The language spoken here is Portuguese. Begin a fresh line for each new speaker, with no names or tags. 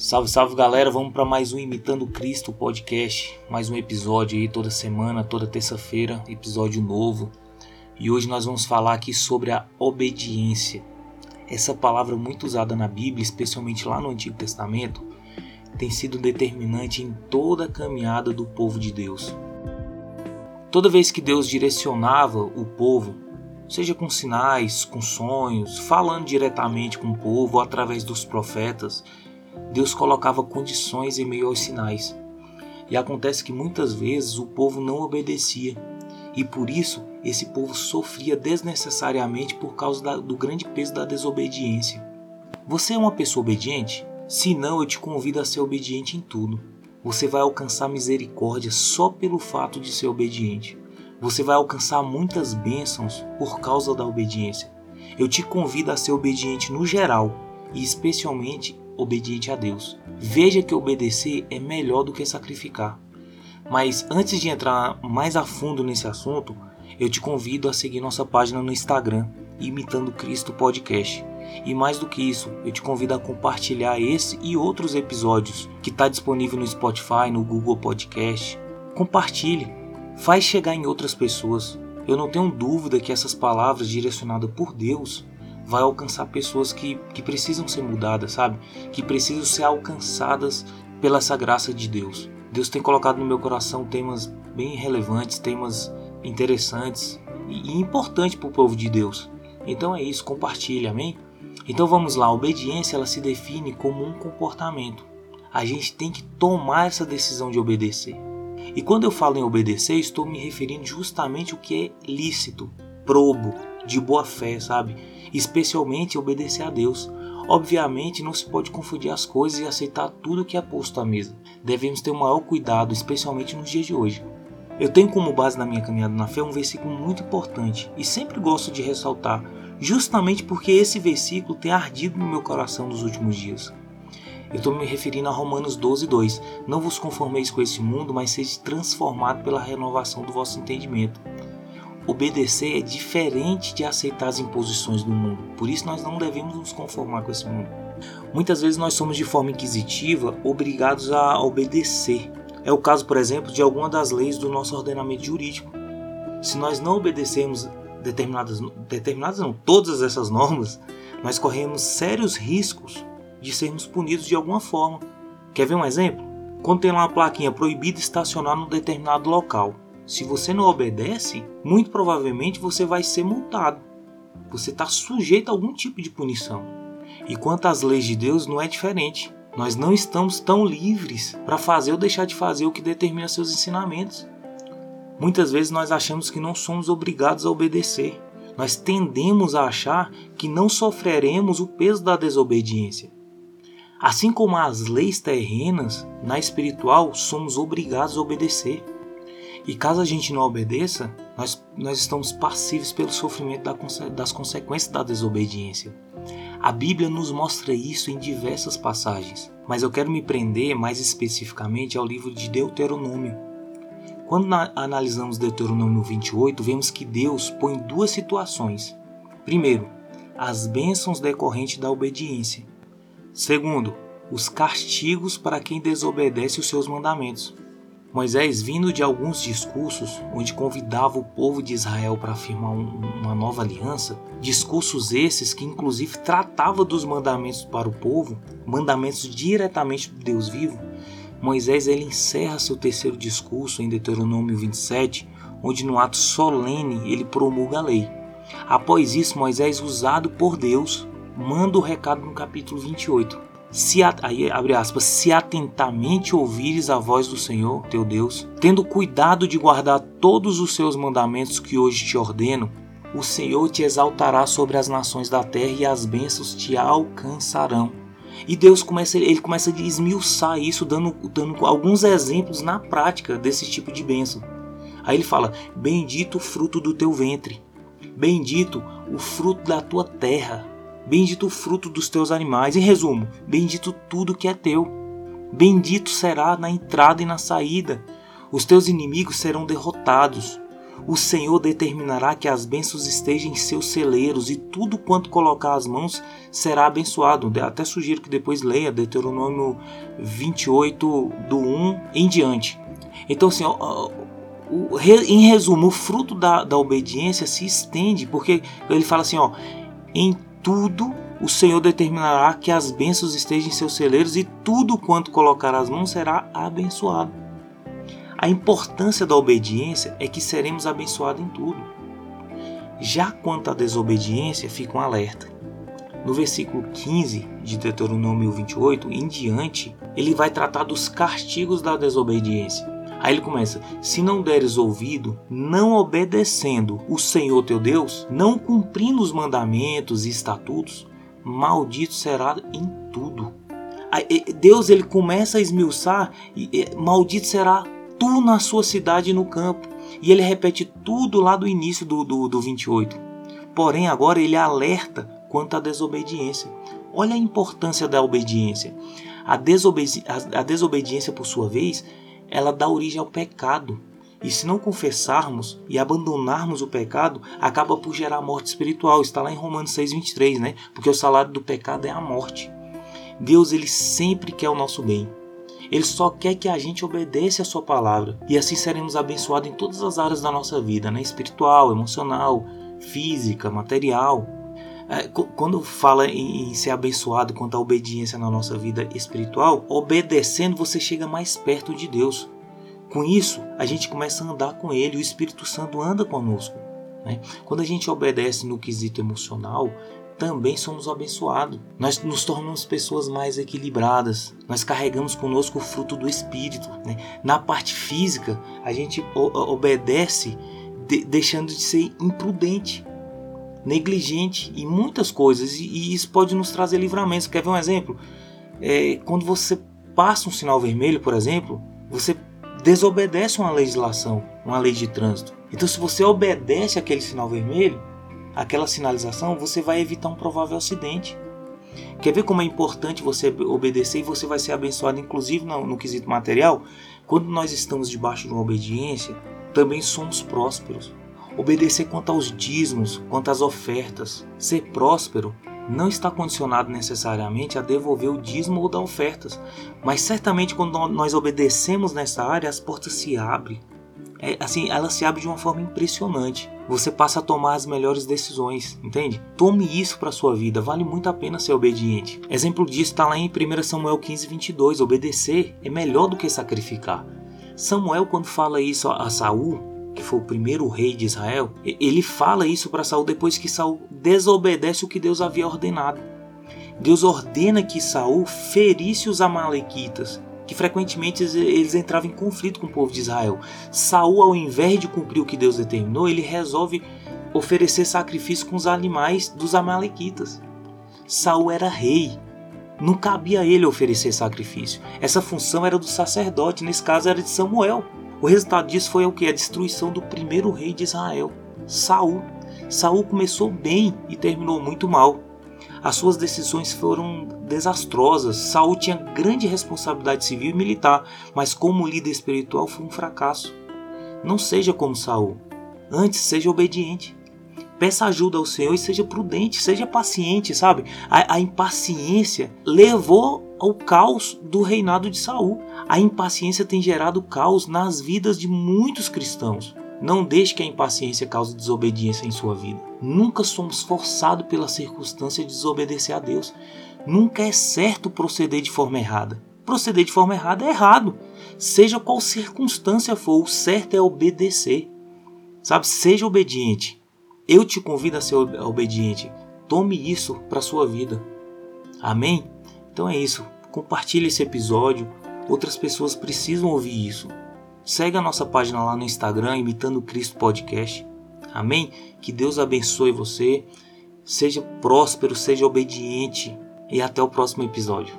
Salve, salve galera, vamos para mais um Imitando Cristo podcast, mais um episódio aí toda semana, toda terça-feira, episódio novo. E hoje nós vamos falar aqui sobre a obediência. Essa palavra muito usada na Bíblia, especialmente lá no Antigo Testamento, tem sido determinante em toda a caminhada do povo de Deus. Toda vez que Deus direcionava o povo, seja com sinais, com sonhos, falando diretamente com o povo através dos profetas, Deus colocava condições em meio aos sinais. E acontece que muitas vezes o povo não obedecia. E por isso esse povo sofria desnecessariamente por causa do grande peso da desobediência. Você é uma pessoa obediente? Se não, eu te convido a ser obediente em tudo. Você vai alcançar misericórdia só pelo fato de ser obediente. Você vai alcançar muitas bênçãos por causa da obediência. Eu te convido a ser obediente no geral e especialmente obediente a Deus. Veja que obedecer é melhor do que sacrificar. Mas antes de entrar mais a fundo nesse assunto, eu te convido a seguir nossa página no Instagram, Imitando Cristo Podcast. E mais do que isso, eu te convido a compartilhar esse e outros episódios que está disponível no Spotify, no Google Podcast. Compartilhe, faz chegar em outras pessoas. Eu não tenho dúvida que essas palavras direcionadas por Deus vai alcançar pessoas que, que precisam ser mudadas, sabe? Que precisam ser alcançadas pela essa graça de Deus. Deus tem colocado no meu coração temas bem relevantes, temas interessantes e, e importantes para o povo de Deus. Então é isso, compartilhe, amém? Então vamos lá, a obediência ela se define como um comportamento. A gente tem que tomar essa decisão de obedecer. E quando eu falo em obedecer, estou me referindo justamente ao que é lícito, probo, de boa fé, sabe? especialmente obedecer a Deus. Obviamente, não se pode confundir as coisas e aceitar tudo que é posto à mesa. Devemos ter o maior cuidado, especialmente nos dias de hoje. Eu tenho como base na minha caminhada na fé um versículo muito importante e sempre gosto de ressaltar, justamente porque esse versículo tem ardido no meu coração nos últimos dias. Eu estou me referindo a Romanos 12, 2. Não vos conformeis com esse mundo, mas sede transformado pela renovação do vosso entendimento Obedecer é diferente de aceitar as imposições do mundo, por isso nós não devemos nos conformar com esse mundo. Muitas vezes nós somos de forma inquisitiva obrigados a obedecer. É o caso, por exemplo, de alguma das leis do nosso ordenamento jurídico. Se nós não obedecermos determinadas, determinadas não, todas essas normas, nós corremos sérios riscos de sermos punidos de alguma forma. Quer ver um exemplo? Quando tem lá uma plaquinha proibido estacionar num determinado local, se você não obedece, muito provavelmente você vai ser multado. Você está sujeito a algum tipo de punição. E quanto às leis de Deus, não é diferente. Nós não estamos tão livres para fazer ou deixar de fazer o que determina seus ensinamentos. Muitas vezes nós achamos que não somos obrigados a obedecer. Nós tendemos a achar que não sofreremos o peso da desobediência. Assim como as leis terrenas, na espiritual somos obrigados a obedecer. E caso a gente não obedeça, nós, nós estamos passivos pelo sofrimento das consequências da desobediência. A Bíblia nos mostra isso em diversas passagens, mas eu quero me prender mais especificamente ao livro de Deuteronômio. Quando analisamos Deuteronômio 28, vemos que Deus põe duas situações. Primeiro, as bênçãos decorrentes da obediência. Segundo, os castigos para quem desobedece os seus mandamentos. Moisés, vindo de alguns discursos onde convidava o povo de Israel para afirmar um, uma nova aliança, discursos esses que inclusive tratava dos mandamentos para o povo, mandamentos diretamente do Deus vivo, Moisés ele encerra seu terceiro discurso em Deuteronômio 27, onde no ato solene ele promulga a lei. Após isso, Moisés, usado por Deus, manda o recado no capítulo 28 se aí abre aspas, se atentamente ouvires a voz do Senhor, teu Deus, tendo cuidado de guardar todos os seus mandamentos que hoje te ordeno, o Senhor te exaltará sobre as nações da terra e as bênçãos te alcançarão. E Deus começa, ele começa a esmiuçar isso, dando, dando alguns exemplos na prática desse tipo de bênção. Aí ele fala: Bendito o fruto do teu ventre, bendito o fruto da tua terra, Bendito o fruto dos teus animais. Em resumo, bendito tudo que é teu. Bendito será na entrada e na saída. Os teus inimigos serão derrotados. o Senhor determinará que as bênçãos estejam em seus celeiros e tudo quanto colocar as mãos será abençoado. Até sugiro que depois leia Deuteronômio 28, do 1 em diante. Então, assim, em resumo, o fruto da, da obediência se estende, porque ele fala assim: ó, em tudo o Senhor determinará que as bênçãos estejam em seus celeiros e tudo quanto colocar as mãos será abençoado. A importância da obediência é que seremos abençoados em tudo. Já quanto à desobediência, fica um alerta. No versículo 15 de Deuteronômio 28 em diante, ele vai tratar dos castigos da desobediência. Aí ele começa: Se não deres ouvido, não obedecendo o Senhor teu Deus, não cumprindo os mandamentos e estatutos, maldito será em tudo. Deus ele começa a esmiuçar, maldito será tu na sua cidade e no campo. E ele repete tudo lá do início do, do, do 28. Porém, agora ele alerta quanto à desobediência. Olha a importância da obediência. A, desobedi a desobediência, por sua vez, ela dá origem ao pecado. E se não confessarmos e abandonarmos o pecado, acaba por gerar morte espiritual. Está lá em Romanos 6:23, né? Porque o salário do pecado é a morte. Deus ele sempre quer o nosso bem. Ele só quer que a gente obedeça a sua palavra e assim seremos abençoados em todas as áreas da nossa vida, né? espiritual, emocional, física, material. É, quando fala em, ser abençoado quanto à obediência na nossa vida espiritual, obedecendo você chega mais perto de Deus. Com isso, a gente começa a andar com Ele, o Espírito Santo anda conosco. Né? Quando a gente obedece no quesito emocional, também somos abençoados. Nós nos tornamos pessoas mais equilibradas. Nós carregamos conosco o fruto do Espírito. Né? Na parte física, a gente obedece de deixando de ser imprudente, negligente em muitas coisas. E, e isso pode nos trazer livramento. Quer ver um exemplo? É, quando você passa um sinal vermelho, por exemplo, você desobedece uma legislação, uma lei de trânsito. Então, se você obedece aquele sinal vermelho, aquela sinalização, você vai evitar um provável acidente. Quer ver como é importante você obedecer e você vai ser abençoado, inclusive no, no quesito material? Quando nós estamos debaixo de uma obediência, também somos prósperos. Obedecer quanto aos dízimos, quanto às ofertas. Ser próspero não está condicionado necessariamente a devolver o dízimo ou dar ofertas, mas certamente quando nós obedecemos nessa área, as portas se abrem é, assim, ela se abre de uma forma impressionante. Você passa a tomar as melhores decisões, entende? Tome isso para sua vida, vale muito a pena ser obediente. Exemplo disso está lá em 1 Samuel 15, 22. Obedecer é melhor do que sacrificar. Samuel, quando fala isso a Saul, que foi o primeiro rei de Israel, ele fala isso para Saul depois que Saul desobedece o que Deus havia ordenado. Deus ordena que Saul ferisse os amalequitas que frequentemente eles entravam em conflito com o povo de Israel. Saul, ao invés de cumprir o que Deus determinou, ele resolve oferecer sacrifício com os animais dos amalequitas. Saul era rei, não cabia a ele oferecer sacrifício. Essa função era do sacerdote, nesse caso era de Samuel. O resultado disso foi o que? A destruição do primeiro rei de Israel, Saul. Saul começou bem e terminou muito mal. As suas decisões foram desastrosas. Saul tinha grande responsabilidade civil e militar, mas como líder espiritual foi um fracasso. Não seja como Saul. Antes, seja obediente. Peça ajuda ao Senhor e seja prudente, seja paciente, sabe? A, a impaciência levou ao caos do reinado de Saul. A impaciência tem gerado caos nas vidas de muitos cristãos. Não deixe que a impaciência cause desobediência em sua vida. Nunca somos forçados pela circunstância de desobedecer a Deus. Nunca é certo proceder de forma errada. Proceder de forma errada é errado. Seja qual circunstância for, o certo é obedecer. Sabe? Seja obediente. Eu te convido a ser obediente. Tome isso para sua vida. Amém? Então é isso. Compartilhe esse episódio. Outras pessoas precisam ouvir isso. Segue a nossa página lá no Instagram, Imitando Cristo Podcast. Amém? Que Deus abençoe você. Seja próspero, seja obediente. E até o próximo episódio.